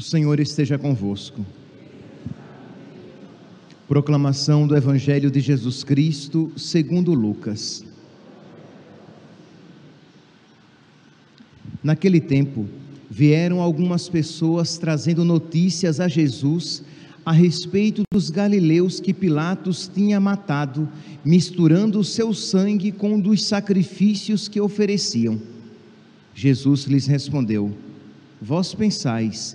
O Senhor esteja convosco. Proclamação do Evangelho de Jesus Cristo, segundo Lucas. Naquele tempo, vieram algumas pessoas trazendo notícias a Jesus a respeito dos galileus que Pilatos tinha matado, misturando o seu sangue com o dos sacrifícios que ofereciam. Jesus lhes respondeu: Vós pensais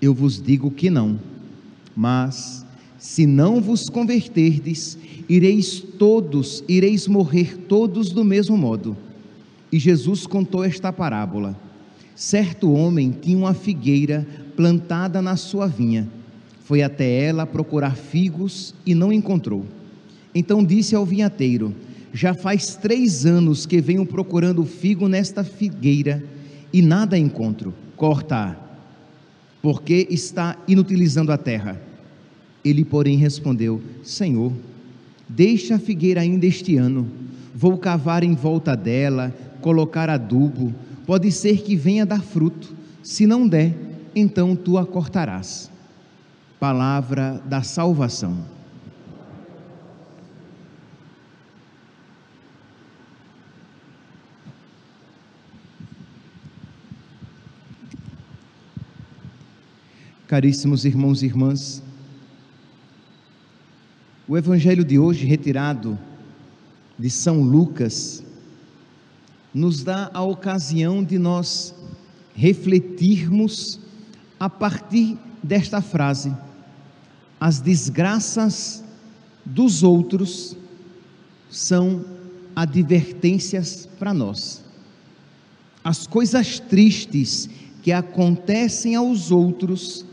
Eu vos digo que não. Mas se não vos converterdes, ireis todos, ireis morrer todos do mesmo modo. E Jesus contou esta parábola. Certo homem tinha uma figueira plantada na sua vinha. Foi até ela procurar figos e não encontrou. Então disse ao vinhateiro: Já faz três anos que venho procurando figo nesta figueira e nada encontro. Corta-a porque está inutilizando a terra. Ele, porém, respondeu: Senhor, deixa a figueira ainda este ano, vou cavar em volta dela, colocar adubo, pode ser que venha dar fruto, se não der, então tu a cortarás. Palavra da salvação. Caríssimos irmãos e irmãs, o Evangelho de hoje, retirado de São Lucas, nos dá a ocasião de nós refletirmos a partir desta frase: as desgraças dos outros são advertências para nós. As coisas tristes que acontecem aos outros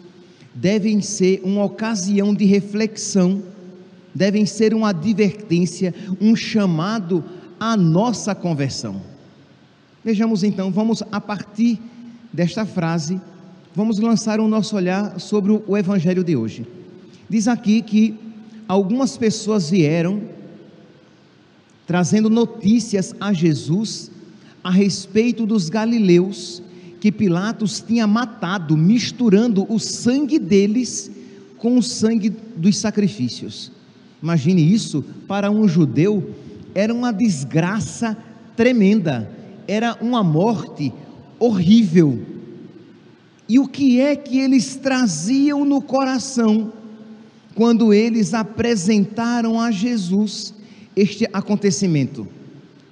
devem ser uma ocasião de reflexão, devem ser uma advertência, um chamado à nossa conversão. Vejamos então, vamos a partir desta frase, vamos lançar o nosso olhar sobre o evangelho de hoje. Diz aqui que algumas pessoas vieram trazendo notícias a Jesus a respeito dos galileus que Pilatos tinha matado, misturando o sangue deles com o sangue dos sacrifícios. Imagine isso, para um judeu era uma desgraça tremenda, era uma morte horrível. E o que é que eles traziam no coração quando eles apresentaram a Jesus este acontecimento?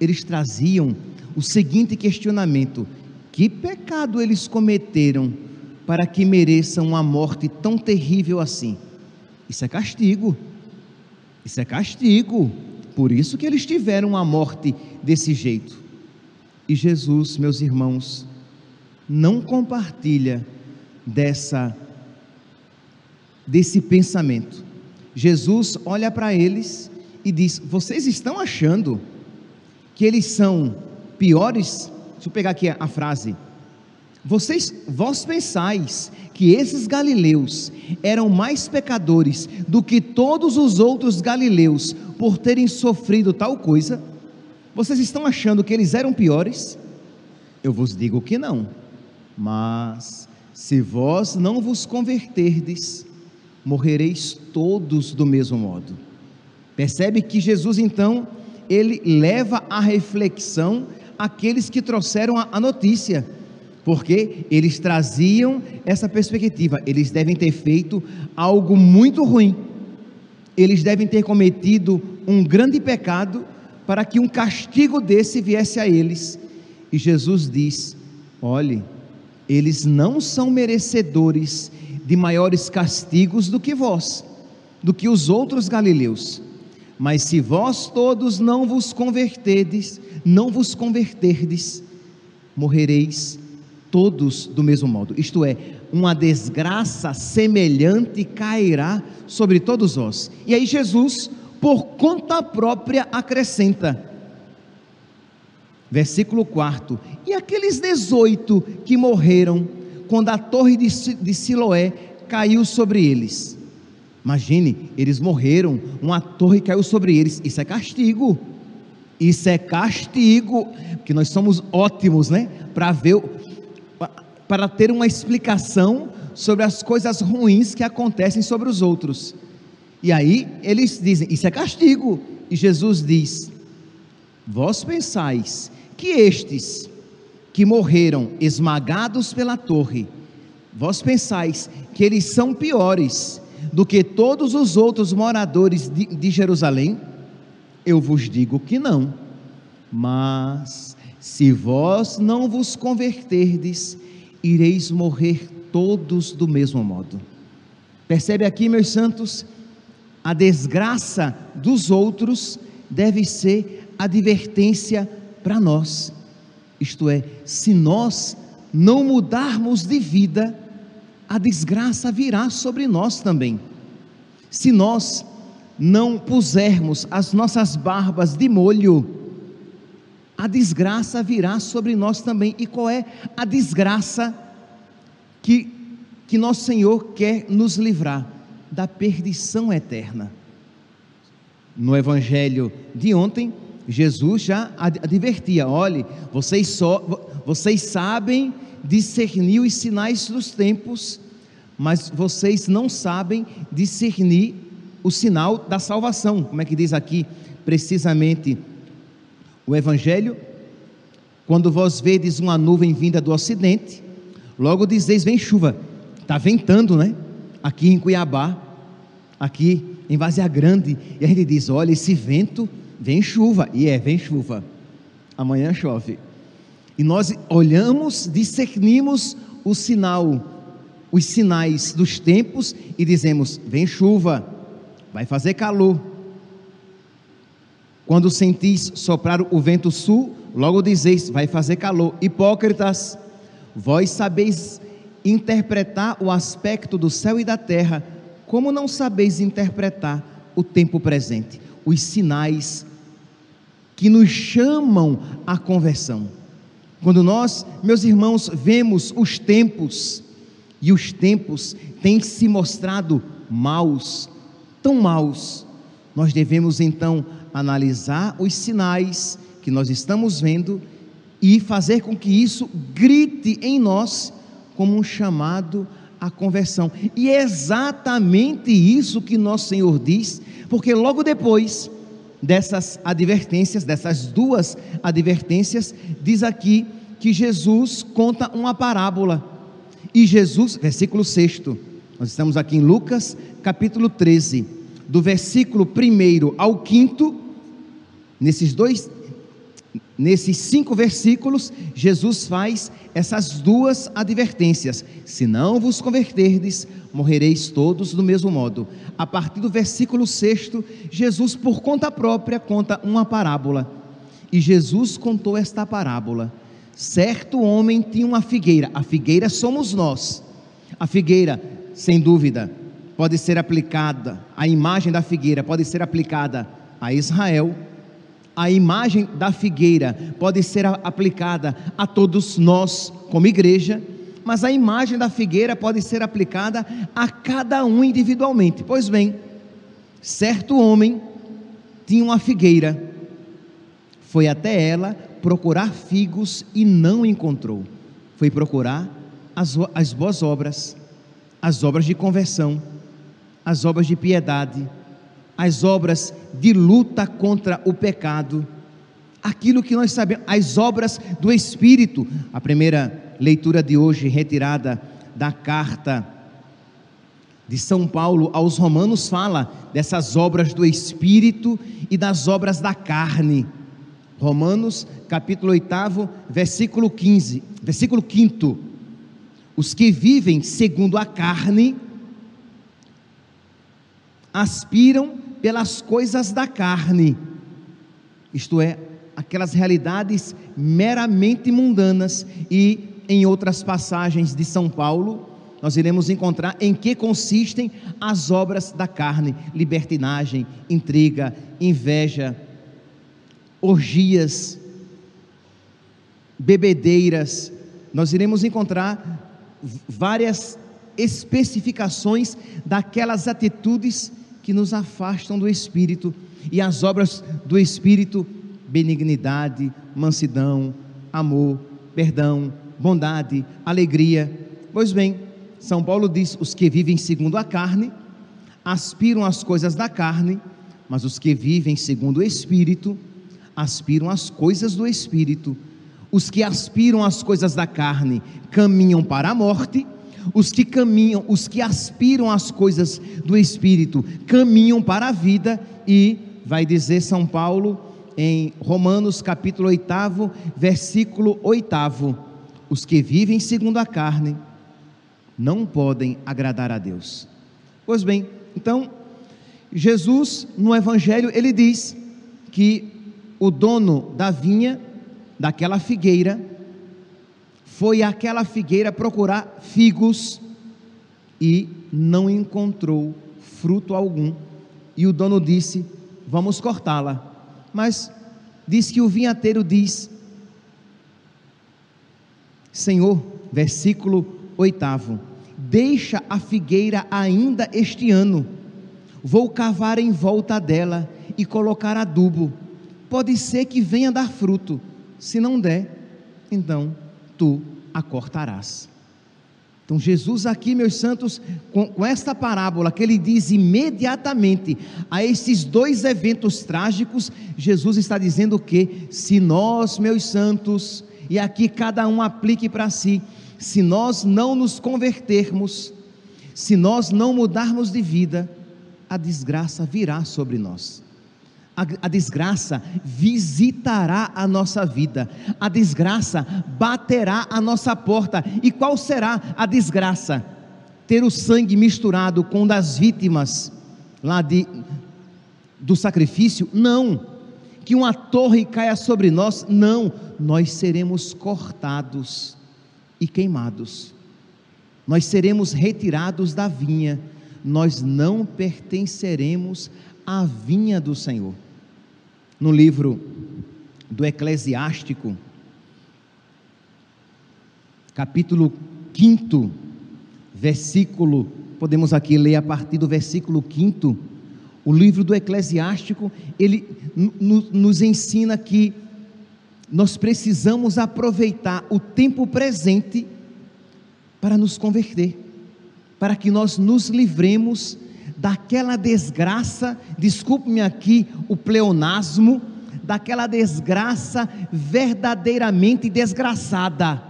Eles traziam o seguinte questionamento: que pecado eles cometeram para que mereçam uma morte tão terrível assim? Isso é castigo. Isso é castigo. Por isso que eles tiveram uma morte desse jeito. E Jesus, meus irmãos, não compartilha dessa desse pensamento. Jesus olha para eles e diz: "Vocês estão achando que eles são piores Deixa eu pegar aqui a, frase. Vocês, vós pensais que esses galileus eram mais pecadores do que todos os outros galileus por terem sofrido tal coisa? Vocês estão achando que eles eram piores? Eu vos digo que não. Mas se vós não vos converterdes, morrereis todos do mesmo modo. Percebe que Jesus então ele leva a reflexão aqueles que trouxeram a, a notícia, porque eles traziam essa perspectiva. Eles devem ter feito algo muito ruim, eles devem ter cometido um grande pecado para que um castigo desse viesse a eles. E Jesus diz: olhe, eles não são merecedores de maiores castigos do que vós, do que os outros galileus. Mas se vós todos não vos converterdes, não vos converterdes, morrereis todos do mesmo modo. Isto é, uma desgraça semelhante cairá sobre todos vós. E aí Jesus, por conta própria, acrescenta. Versículo 4: E aqueles 18 que morreram quando a torre de Siloé caiu sobre eles. Imagine, eles morreram, uma torre caiu sobre eles. Isso é castigo. Isso é castigo, porque nós somos ótimos, né? Para ver para ter uma explicação sobre as coisas ruins que acontecem sobre os outros. E aí eles dizem: Isso é castigo. E Jesus diz: Vós pensais que estes que morreram esmagados pela torre, vós pensais que eles são piores do que todos os outros moradores de, de Jerusalém? Eu vos digo que não. Mas se vós não vos converterdes, ireis morrer todos do mesmo modo. Percebe aqui, meus santos, a desgraça dos outros deve ser advertência para nós. Isto é, se nós não mudarmos de vida, a desgraça virá sobre nós também. Se nós não pusermos as nossas barbas de molho, a desgraça virá sobre nós também. E qual é a desgraça que, que nosso Senhor quer nos livrar? Da perdição eterna. No Evangelho de ontem, Jesus já advertia: olhe, vocês, só, vocês sabem discernir os sinais dos tempos, mas vocês não sabem discernir o sinal da salvação. Como é que diz aqui precisamente o Evangelho, quando vós vedes uma nuvem vinda do ocidente, logo dizeis: vem chuva. Está ventando, né? Aqui em Cuiabá, aqui em Vazia Grande. E a gente diz: olha, esse vento vem chuva. E é, vem chuva. Amanhã chove. E nós olhamos, discernimos o sinal, os sinais dos tempos e dizemos: vem chuva, vai fazer calor. Quando sentis soprar o vento sul, logo dizeis: vai fazer calor. Hipócritas, vós sabeis interpretar o aspecto do céu e da terra, como não sabeis interpretar o tempo presente, os sinais que nos chamam à conversão. Quando nós, meus irmãos, vemos os tempos, e os tempos têm se mostrado maus, tão maus, nós devemos então analisar os sinais que nós estamos vendo e fazer com que isso grite em nós como um chamado à conversão. E é exatamente isso que nosso Senhor diz, porque logo depois dessas advertências, dessas duas advertências, diz aqui que Jesus conta uma parábola. E Jesus, versículo 6, nós estamos aqui em Lucas, capítulo 13, do versículo 1 ao 5, Nesses dois, nesses cinco versículos, Jesus faz essas duas advertências: se não vos converterdes, morrereis todos do mesmo modo. A partir do versículo 6, Jesus, por conta própria, conta uma parábola. E Jesus contou esta parábola. Certo homem tinha uma figueira, a figueira somos nós. A figueira, sem dúvida, pode ser aplicada, a imagem da figueira pode ser aplicada a Israel a imagem da figueira pode ser aplicada a todos nós, como igreja, mas a imagem da figueira pode ser aplicada a cada um individualmente. Pois bem, certo homem tinha uma figueira, foi até ela procurar figos e não encontrou. Foi procurar as, as boas obras, as obras de conversão, as obras de piedade as obras de luta contra o pecado, aquilo que nós sabemos, as obras do Espírito. A primeira leitura de hoje, retirada da carta de São Paulo aos Romanos, fala dessas obras do Espírito e das obras da carne. Romanos, capítulo 8, versículo 15, versículo 5. Os que vivem segundo a carne aspiram pelas coisas da carne, isto é, aquelas realidades meramente mundanas. E em outras passagens de São Paulo, nós iremos encontrar em que consistem as obras da carne: libertinagem, intriga, inveja, orgias, bebedeiras. Nós iremos encontrar várias especificações daquelas atitudes que nos afastam do Espírito e as obras do Espírito: benignidade, mansidão, amor, perdão, bondade, alegria. Pois bem, São Paulo diz: os que vivem segundo a carne aspiram às coisas da carne, mas os que vivem segundo o Espírito aspiram às coisas do Espírito. Os que aspiram às coisas da carne caminham para a morte, os que caminham, os que aspiram às coisas do Espírito caminham para a vida, e vai dizer São Paulo em Romanos capítulo 8, versículo 8: os que vivem segundo a carne não podem agradar a Deus. Pois bem, então, Jesus no Evangelho ele diz que o dono da vinha, daquela figueira, foi àquela figueira procurar figos e não encontrou fruto algum. E o dono disse: Vamos cortá-la. Mas diz que o vinhateiro diz: Senhor, versículo oitavo, deixa a figueira ainda este ano, vou cavar em volta dela e colocar adubo, pode ser que venha dar fruto, se não der, então tu a cortarás. Então, Jesus, aqui, meus santos, com, com, esta parábola que ele diz imediatamente a esses dois eventos trágicos, Jesus está dizendo que se nós, meus santos, e aqui cada um aplique para si, se nós não nos convertermos, se nós não mudarmos de vida, a desgraça virá sobre nós a, a desgraça visitará a nossa vida, a desgraça baterá a nossa porta. E qual será a desgraça? Ter o sangue misturado com das vítimas lá de, do sacrifício? Não. Que uma torre caia sobre nós? Não. Nós seremos cortados e queimados. Nós seremos retirados da vinha. Nós não pertenceremos à vinha do Senhor no livro do Eclesiástico, capítulo 5, versículo, podemos aqui ler a partir do versículo 5, o livro do Eclesiástico, ele nos ensina que nós precisamos aproveitar o tempo presente para nos converter, para que nós nos livremos daquela desgraça, desculpe-me aqui o pleonasmo, daquela desgraça verdadeiramente desgraçada.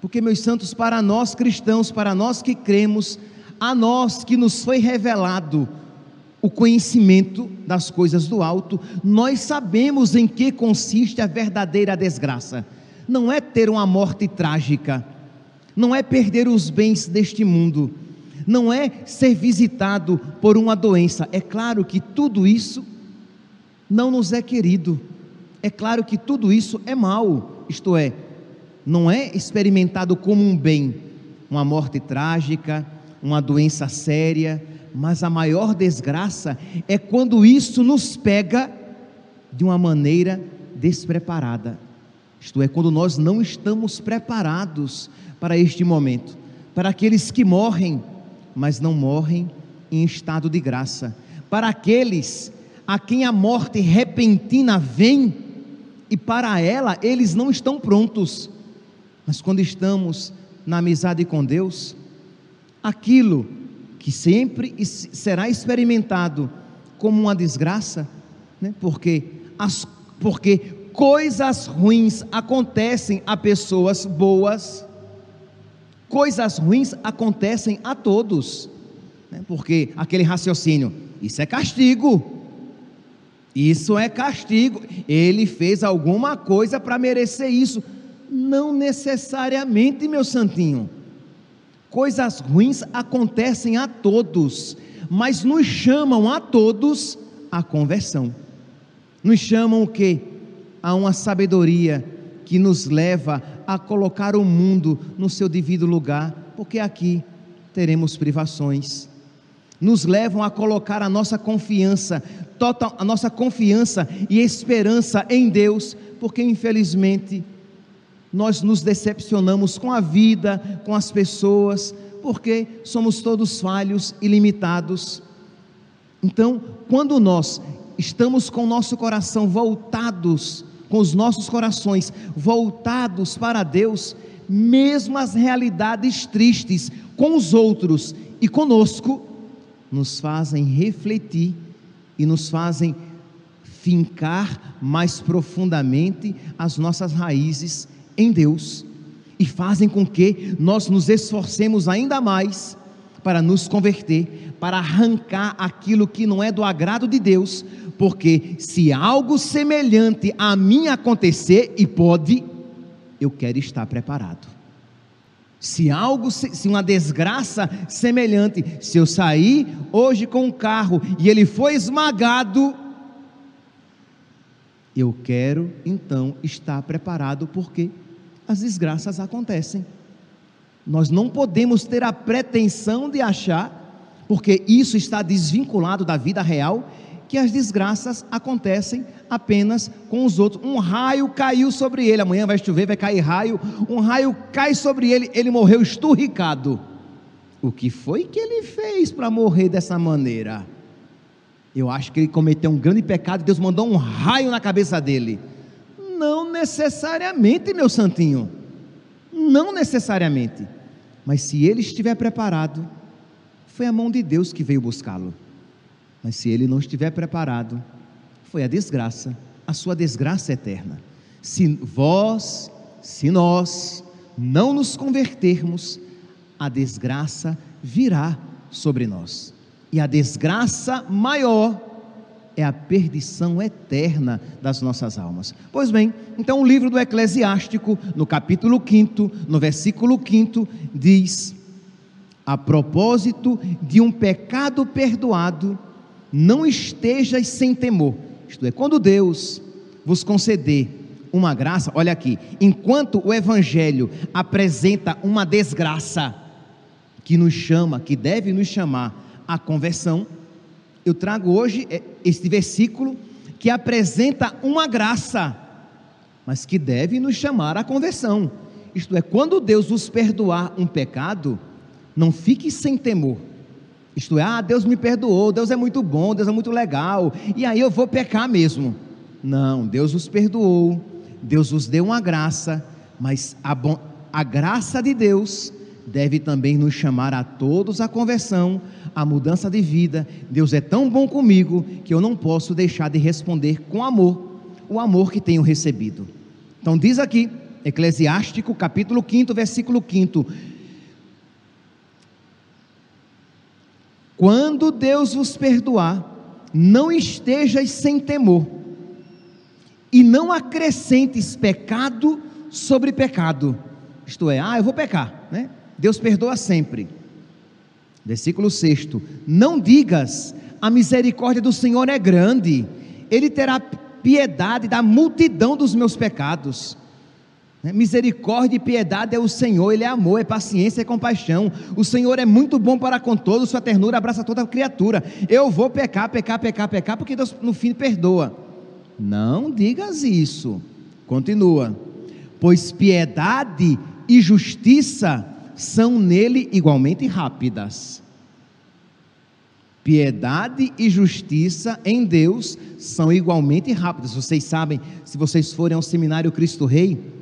Porque, meus santos, para nós cristãos, para nós que cremos, a nós que nos foi revelado o conhecimento das coisas do alto, nós sabemos em que consiste a verdadeira desgraça. Não é ter uma morte trágica, não é perder os bens deste mundo, não é ser visitado por uma doença. É claro que tudo isso não nos é querido. É claro que tudo isso é mal, isto é, não é experimentado como um bem, uma morte trágica, uma doença séria, mas a maior desgraça é quando isso nos pega de uma maneira despreparada. Isto é, quando nós não estamos preparados para este momento. Para aqueles que morrem mas não morrem em estado de graça. Para aqueles a quem a morte repentina vem, e para ela eles não estão prontos, mas quando estamos na amizade com Deus, aquilo que sempre será experimentado como uma desgraça, né? porque, as, porque coisas ruins acontecem a pessoas boas, coisas ruins acontecem a todos, né? porque aquele raciocínio, isso é castigo, isso é castigo, ele fez alguma coisa para merecer isso, não necessariamente, meu santinho, coisas ruins acontecem a todos, mas nos chamam a todos à conversão, nos chamam o que? A uma sabedoria que nos leva a colocar o mundo no seu devido lugar, porque aqui teremos privações. Nos levam a colocar a nossa confiança, total, a nossa confiança e esperança em Deus, porque infelizmente nós nos decepcionamos com a vida, com as pessoas, porque somos todos falhos e limitados. Então, quando nós estamos com o nosso coração voltados, com os nossos corações voltados para Deus, mesmo as realidades tristes com os outros e conosco, nos fazem refletir e nos fazem fincar mais profundamente as nossas raízes em Deus e fazem com que nós nos esforcemos ainda mais para nos converter, para arrancar aquilo que não é do agrado de Deus, porque se algo semelhante a mim acontecer, e pode, eu quero estar preparado. Se algo, se uma desgraça semelhante, se eu sair hoje com um carro e ele foi esmagado, eu quero então estar preparado, porque as desgraças acontecem. Nós não podemos ter a pretensão de achar, porque isso está desvinculado da vida real, que as desgraças acontecem apenas com os outros. Um raio caiu sobre ele, amanhã vai chover, vai cair raio. Um raio cai sobre ele, ele morreu esturricado. O que foi que ele fez para morrer dessa maneira? Eu acho que ele cometeu um grande pecado e Deus mandou um raio na cabeça dele. Não necessariamente, meu santinho. Não necessariamente. Mas se ele estiver preparado, foi a mão de Deus que veio buscá-lo. Mas se ele não estiver preparado, foi a desgraça, a sua desgraça eterna. Se vós, se nós não nos convertermos, a desgraça virá sobre nós. E a desgraça maior é a perdição eterna das nossas almas. Pois bem, então o livro do Eclesiástico, no capítulo 5, no versículo 5, diz: A propósito de um pecado perdoado, não estejas sem temor. Isto é, quando Deus vos conceder uma graça, olha aqui, enquanto o Evangelho apresenta uma desgraça que nos chama, que deve nos chamar à conversão, eu trago hoje é, este versículo que apresenta uma graça, mas que deve nos chamar à conversão. Isto é, quando Deus vos perdoar um pecado, não fique sem temor. Isto é, ah, Deus me perdoou, Deus é muito bom, Deus é muito legal, e aí eu vou pecar mesmo. Não, Deus vos perdoou, Deus vos deu uma graça, mas a, bom, a graça de Deus deve também nos chamar a todos à conversão, à mudança de vida. Deus é tão bom comigo que eu não posso deixar de responder com amor, o amor que tenho recebido. Então diz aqui, Eclesiástico, capítulo 5, versículo 5. Quando Deus vos perdoar, não estejas sem temor, e não acrescentes pecado sobre pecado. Isto é, ah, eu vou pecar, né? Deus perdoa sempre. Versículo 6: Não digas, a misericórdia do Senhor é grande, Ele terá piedade da multidão dos meus pecados. Misericórdia e piedade é o Senhor, Ele é amor, é paciência, é compaixão. O Senhor é muito bom para com todos, sua ternura abraça toda criatura. Eu vou pecar, pecar, pecar, pecar, porque Deus no fim perdoa. Não digas isso. Continua. Pois piedade e justiça são nele igualmente rápidas. Piedade e justiça em Deus são igualmente rápidas. Vocês sabem, se vocês forem ao seminário Cristo Rei,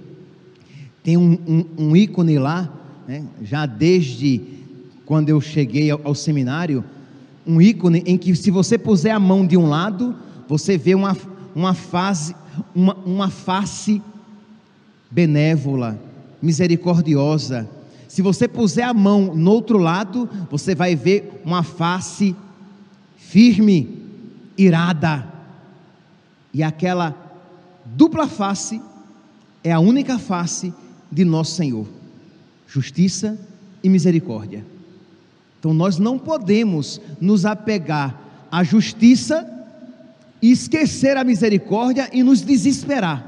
tem um, um, um ícone lá, né, já desde quando eu cheguei ao, ao seminário, um ícone em que se você puser a mão de um lado, você vê uma, uma, fase, uma, uma face benévola, misericordiosa, se você puser a mão no outro lado, você vai ver uma face firme, irada. E aquela dupla face é a única face de nosso Senhor: justiça e misericórdia. Então nós não podemos nos apegar à justiça e esquecer a misericórdia e nos desesperar.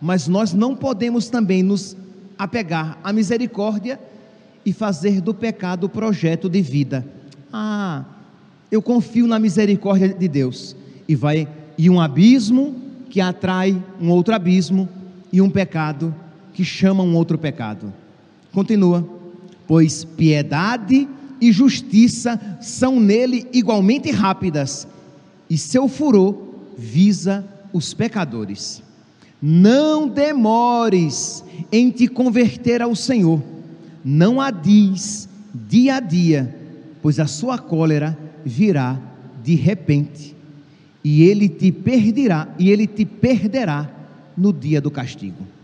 Mas nós não podemos também nos apegar à misericórdia e fazer do pecado projeto de vida. Ah, eu confio na misericórdia de Deus. E vai e um abismo que atrai um outro abismo e um pecado que chama um outro pecado. Continua. Pois piedade e justiça são nele igualmente rápidas, e seu furor visa os pecadores. Não demores em te converter ao Senhor, não adies dia a dia, pois a sua cólera virá de repente, e ele te perderá, e ele te perderá no dia do castigo.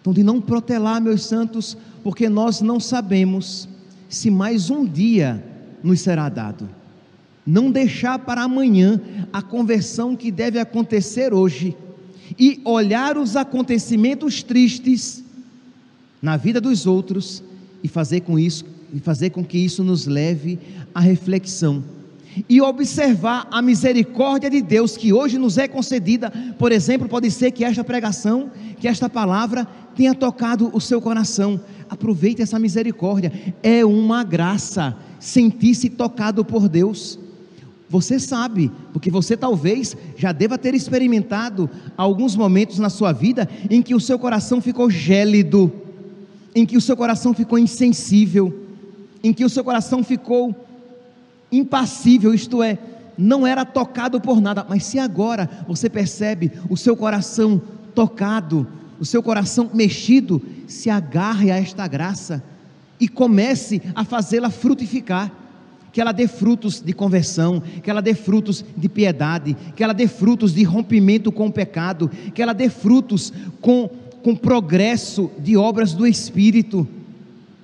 Então, de não protelar, meus santos, porque nós não sabemos se mais um dia nos será dado. Não deixar para amanhã a conversão que deve acontecer hoje e olhar os acontecimentos tristes na vida dos outros e fazer com isso e fazer com que isso nos leve à reflexão e observar a misericórdia de Deus que hoje nos é concedida. Por exemplo, pode ser que esta pregação, que esta palavra tenha tocado o seu coração. Aproveite essa misericórdia. É uma graça sentir-se tocado por Deus. Você sabe, porque você talvez já deva ter experimentado alguns momentos na sua vida em que o seu coração ficou gélido, em que o seu coração ficou insensível, em que o seu coração ficou impassível, isto é, não era tocado por nada, mas se agora você percebe o seu coração tocado, o seu coração mexido, se agarre a esta graça e comece a fazê-la frutificar que ela dê frutos de conversão, que ela dê frutos de piedade, que ela dê frutos de rompimento com o pecado, que ela dê frutos com, com progresso de obras do Espírito.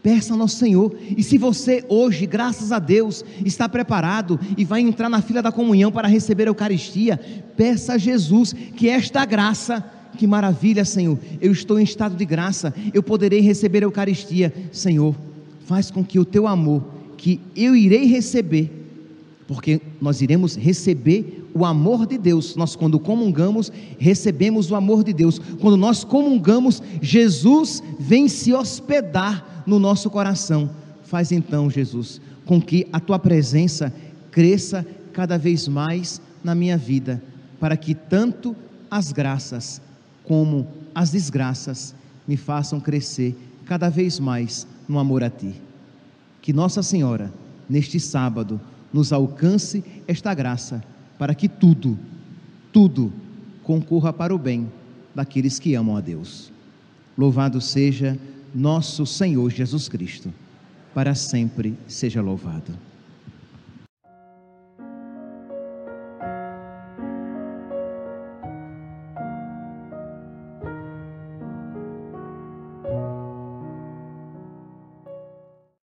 Peça ao nosso Senhor. E se você hoje, graças a Deus, está preparado e vai entrar na fila da comunhão para receber a Eucaristia, peça a Jesus que esta graça, que maravilha, Senhor, eu estou em estado de graça, eu poderei receber a Eucaristia. Senhor, faz com que o teu amor que eu irei receber, porque nós iremos receber o amor de Deus. Nós, quando comungamos, recebemos o amor de Deus. Quando nós comungamos, Jesus vem se hospedar no nosso coração. Faz então, Jesus, com que a tua presença cresça cada vez mais na minha vida, para que tanto as graças como as desgraças me façam crescer cada vez mais no amor a ti. Que Nossa Senhora, neste sábado, nos alcance esta graça, para que tudo, tudo concorra para o bem daqueles que amam a Deus. Louvado seja nosso Senhor Jesus Cristo, para sempre seja louvado.